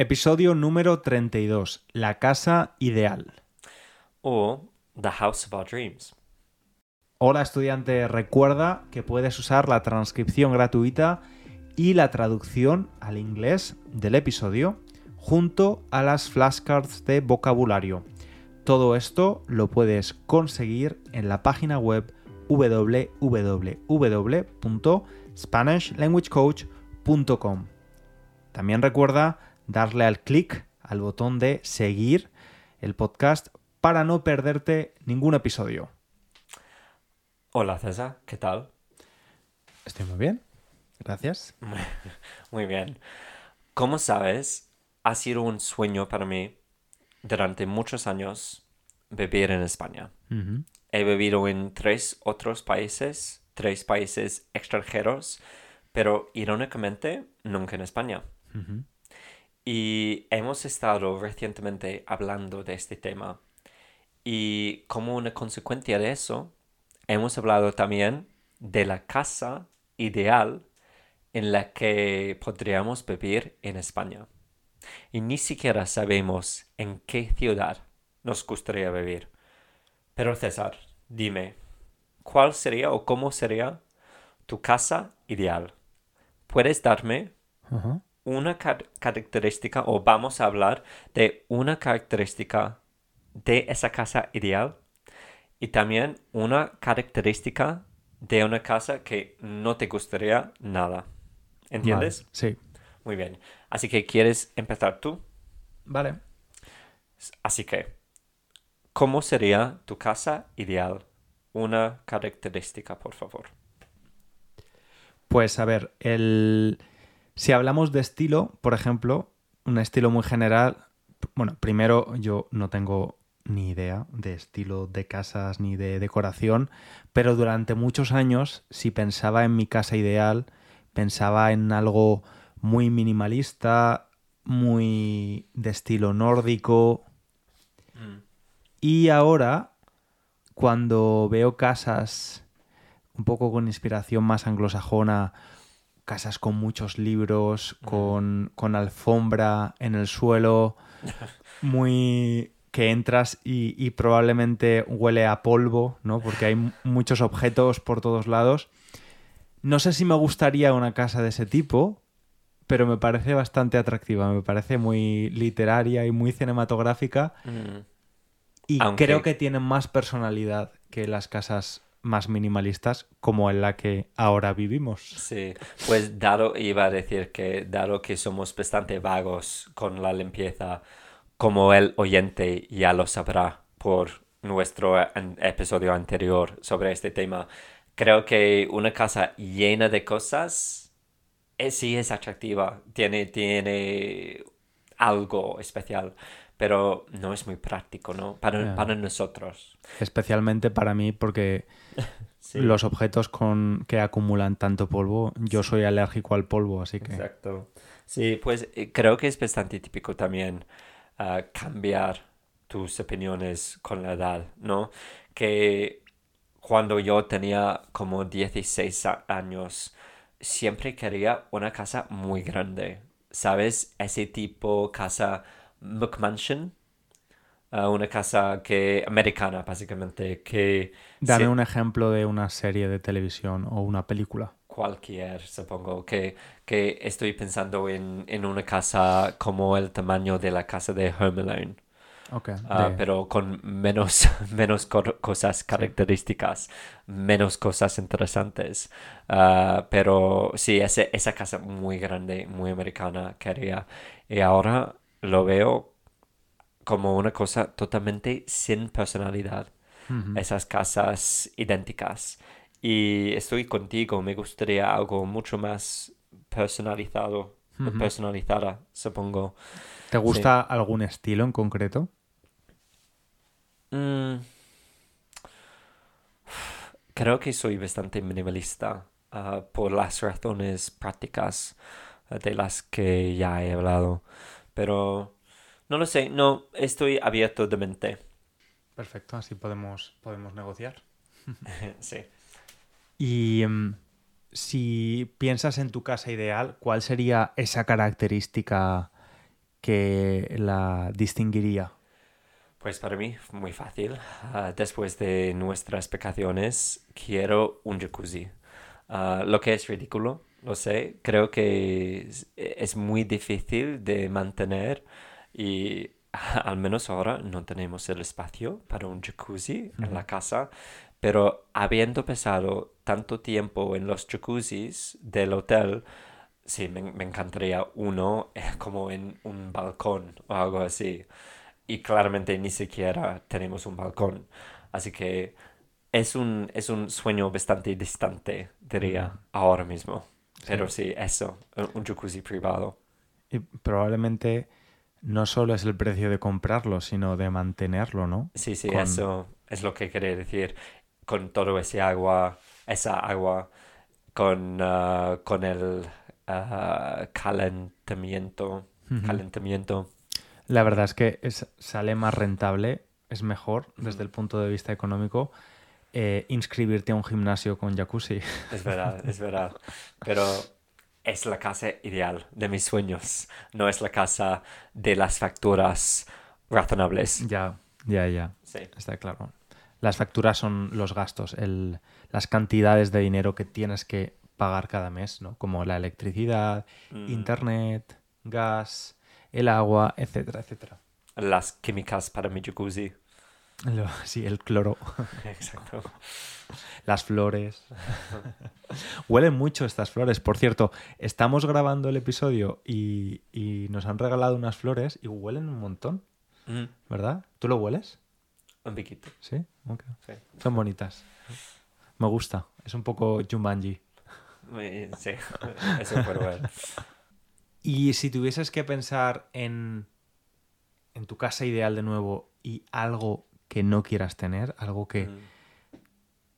Episodio número 32. La casa ideal. or the house of our dreams. Hola estudiante, recuerda que puedes usar la transcripción gratuita y la traducción al inglés del episodio junto a las flashcards de vocabulario. Todo esto lo puedes conseguir en la página web www.spanishlanguagecoach.com. También recuerda darle al clic al botón de seguir el podcast para no perderte ningún episodio. Hola César, ¿qué tal? Estoy muy bien. Gracias. Muy bien. Como sabes, ha sido un sueño para mí durante muchos años vivir en España. He vivido en tres otros países, tres países extranjeros, pero irónicamente nunca en España. Ujú. Y hemos estado recientemente hablando de este tema. Y como una consecuencia de eso, hemos hablado también de la casa ideal en la que podríamos vivir en España. Y ni siquiera sabemos en qué ciudad nos gustaría vivir. Pero César, dime, ¿cuál sería o cómo sería tu casa ideal? ¿Puedes darme. Una car- característica o vamos a hablar de una característica de esa casa ideal y también una característica de una casa que no te gustaría nada. ¿Entiendes? Vale, Sí. Muy bien. Así que quieres empezar tú. Vale. Así que, ¿cómo sería tu casa ideal? Una característica, por favor. Pues a ver, el... si hablamos de estilo, por ejemplo, un estilo muy general, bueno, primero yo no tengo ni idea de estilo de casas ni de decoración, pero durante muchos años, si pensaba en mi casa ideal, pensaba en algo muy minimalista, muy de estilo nórdico, y ahora, cuando veo casas un poco con inspiración más anglosajona, casas con muchos libros, con, con alfombra en el suelo, muy que entras y, y probablemente huele a polvo, ¿no? Porque hay muchos objetos por todos lados. No sé si me gustaría una casa de ese tipo, pero me parece bastante atractiva, me parece muy literaria y muy cinematográfica. Mm, Y Aunque- creo que tienen más personalidad que las casas más minimalistas como en la que ahora vivimos. Sí, pues dado, iba a decir que dado que somos bastante vagos con la limpieza, como el oyente ya lo sabrá por nuestro episodio anterior sobre este tema, creo que una casa llena de cosas eh, sí es atractiva, tiene, tiene algo especial, pero no es muy práctico, ¿no? Para, para nosotros. Especialmente para mí porque Sí. los objetos con que acumulan tanto polvo, yo soy alérgico al polvo, así que... Exacto. Sí, pues eh, creo que es bastante típico también ah, cambiar tus opiniones con la edad, ¿no? Que cuando yo tenía como 16 a- años, siempre quería una casa muy grande, ¿sabes? Ese tipo casa McMansion, ah, una casa que americana básicamente, que Dame se- un ejemplo de una serie de televisión o una película. cualquier, supongo, que, que estoy pensando en, en una casa como el tamaño de la casa de Home Alone, Ok. ah, de- pero con menos, menos co- cosas características, menos cosas interesantes. Ah, pero sí, ese, esa casa muy grande, muy americana quería. Y ahora lo veo como una cosa totalmente sin personalidad esas casas idénticas. Y estoy contigo, me gustaría algo mucho más personalizado, personalizada, supongo. ¿Te gusta algún estilo en concreto? Mm, Creo que soy bastante minimalista ah, por las razones prácticas ah, de las que ya he hablado. Pero no lo sé, no, estoy abierto de mente. Perfecto, así podemos, podemos negociar. Sí. Y em, si piensas en tu casa ideal, ¿cuál sería esa característica que la distinguiría? Pues para mí, muy fácil. Ah, después de nuestras vacaciones, quiero un jacuzzi. Ah, lo que es ridículo, lo sé. Creo que es, es muy difícil de mantener y al menos ahora no tenemos el espacio para un jacuzzi en la casa. Pero habiendo pasado tanto tiempo en los jacuzzis del hotel, sí, me, me encantaría uno eh, como en un balcón o algo así. Y claramente ni siquiera tenemos un balcón. Así que es un, es un sueño bastante distante, diría, ahora mismo. Pero sí, eso, un- jacuzzi privado. Y probablemente no solo es el precio de comprarlo, sino de mantenerlo, ¿no? Sí, sí, Con- eso es lo que quería decir. Con todo ese agua, esa agua, con, ah, con el ah, calentamiento, calentamiento. La verdad es que es- sale más rentable, es mejor desde el punto de vista económico eh, inscribirte a un gimnasio con jacuzzi. Es verdad, es verdad. Pero es la casa ideal de mis sueños. No es la casa de las facturas razonables. ya, ya, ya. Sí. Está claro. Las facturas son los gastos, el- las cantidades de dinero que tienes que pagar cada mes, ¿no? Como la electricidad, Mm. internet, gas, el agua, etcétera, etcétera. Las químicas para mi jacuzzi. Lo- sí, el cloro, Exacto. las flores. Huelen mucho estas flores. Por cierto, estamos grabando el episodio y, y nos han regalado unas flores y huelen un montón, Mm, ¿verdad? ¿Tú lo hueles? Un piquito. Sí, ok. Sí. Son bonitas. Me gusta. Es un poco Jumanji. Sí, eso puedo ver. Y si tuvieses que pensar en, en tu casa ideal de nuevo y algo que no quieras tener, algo que Mm,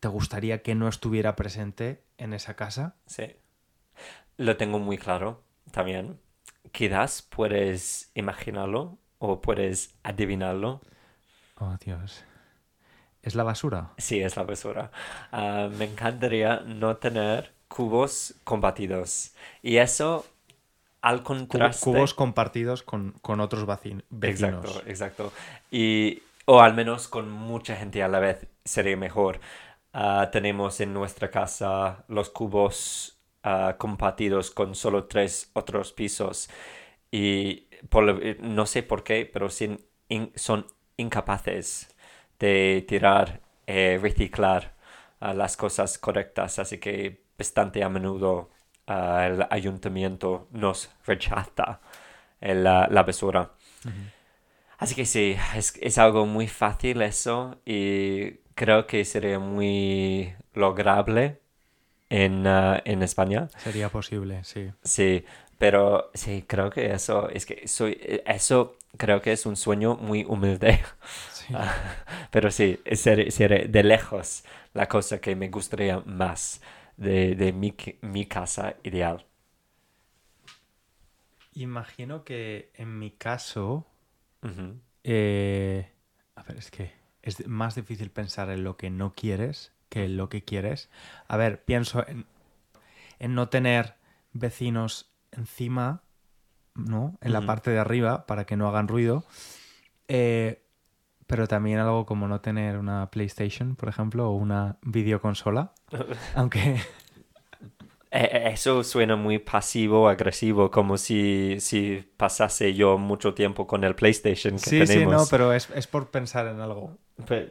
te gustaría que no estuviera presente en esa casa, Sí. Lo tengo muy claro también. Quizás puedes imaginarlo o puedes adivinarlo. oh Dios, es la basura. Sí, es la basura. Ah, me encantaría no tener cubos compartidos. Y eso, al contraste... Cubos compartidos con, con otros vecinos. Exacto, exacto. Y, o al menos con mucha gente a la vez sería mejor. Ah, tenemos en nuestra casa los cubos ah, compartidos con solo tres otros pisos. Y por eh, no sé por qué, pero sin- in- son incapaces de tirar, eh, reciclar ah, las cosas correctas. Así que bastante a menudo el ayuntamiento nos rechaza el, ah, la basura. Así que sí, es, es algo muy fácil eso y creo que sería muy lograble en, ah, en España. Sería posible, sí. Sí, pero sí, creo que eso, es que soy, eso creo que es un sueño muy humilde. Sí. Pero sí, sería, sería de lejos la cosa que me gustaría más de, de mi, mi casa ideal. Imagino que en mi caso, Ujú. eh, a ver, es que es más difícil pensar en lo que no quieres que en lo que quieres. A ver, pienso en, en no tener vecinos encima, ¿no? En la parte de arriba para que no hagan ruido. Eh, pero también algo como no tener una PlayStation, por ejemplo, o una videoconsola. Aunque Eso suena muy pasivo, agresivo, como si, si pasase yo mucho tiempo con el PlayStation que sí, sí, tenemos. no, pero es, es por pensar en algo.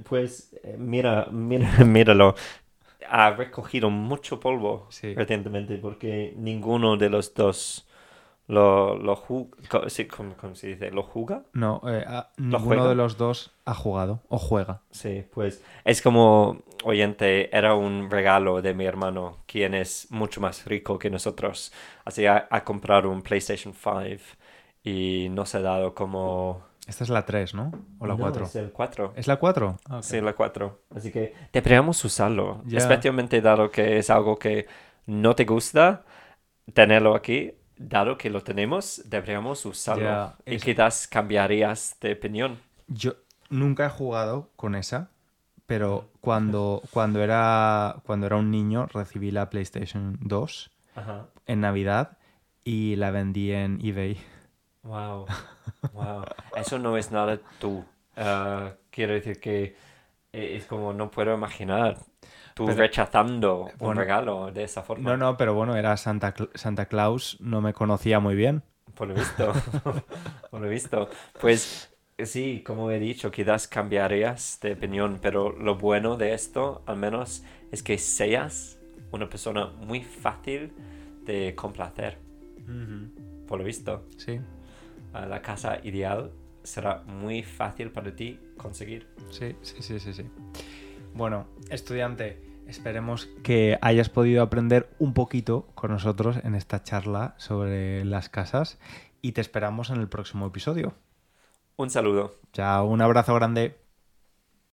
Pues eh, mira, mira, míralo. Ha recogido mucho polvo Sí. recientemente porque ninguno de los dos lo, lo ju- sí, ¿cómo, cómo se dice? ¿Lo juga? No, eh, ninguno juega? de los dos ha jugado o juega. Sí, pues es como, oyente, era un regalo de mi hermano, quien es mucho más rico que nosotros. Así ha, ha comprado un PlayStation 5 y nos ha dado como... Esta es la 3, ¿no? O la No, 4. es el 4. ¿Es la 4? Ah. Sí, la 4. Así que deberíamos usarlo. Ya. Especialmente dado que es algo que no te gusta tenerlo aquí. Dado que lo tenemos, deberíamos usarlo. Y es- quizás cambiarías de opinión. Yo nunca he jugado con esa, pero cuando, cuando, era, cuando era un niño recibí la PlayStation 2 Ajá. en Navidad y la vendí en eBay. Wow, wow. Eso no es nada tú. Ah, quiero decir que e- es como no puedo imaginar tú Pero- rechazando un bueno, regalo de esa forma. No, no, pero bueno, era Santa, Santa Claus, no me conocía muy bien. Por lo visto, por lo visto. Pues sí, como he dicho, quizás cambiarías de opinión, pero lo bueno de esto, al menos, es que seas una persona muy fácil de complacer. Por lo visto, Sí, la casa ideal será muy fácil para ti conseguir. sí, sí, sí, sí, sí. Bueno, estudiante, esperemos que hayas podido aprender un poquito con nosotros en esta charla sobre las casas y te esperamos en el próximo episodio. Un saludo. Chao, un abrazo grande.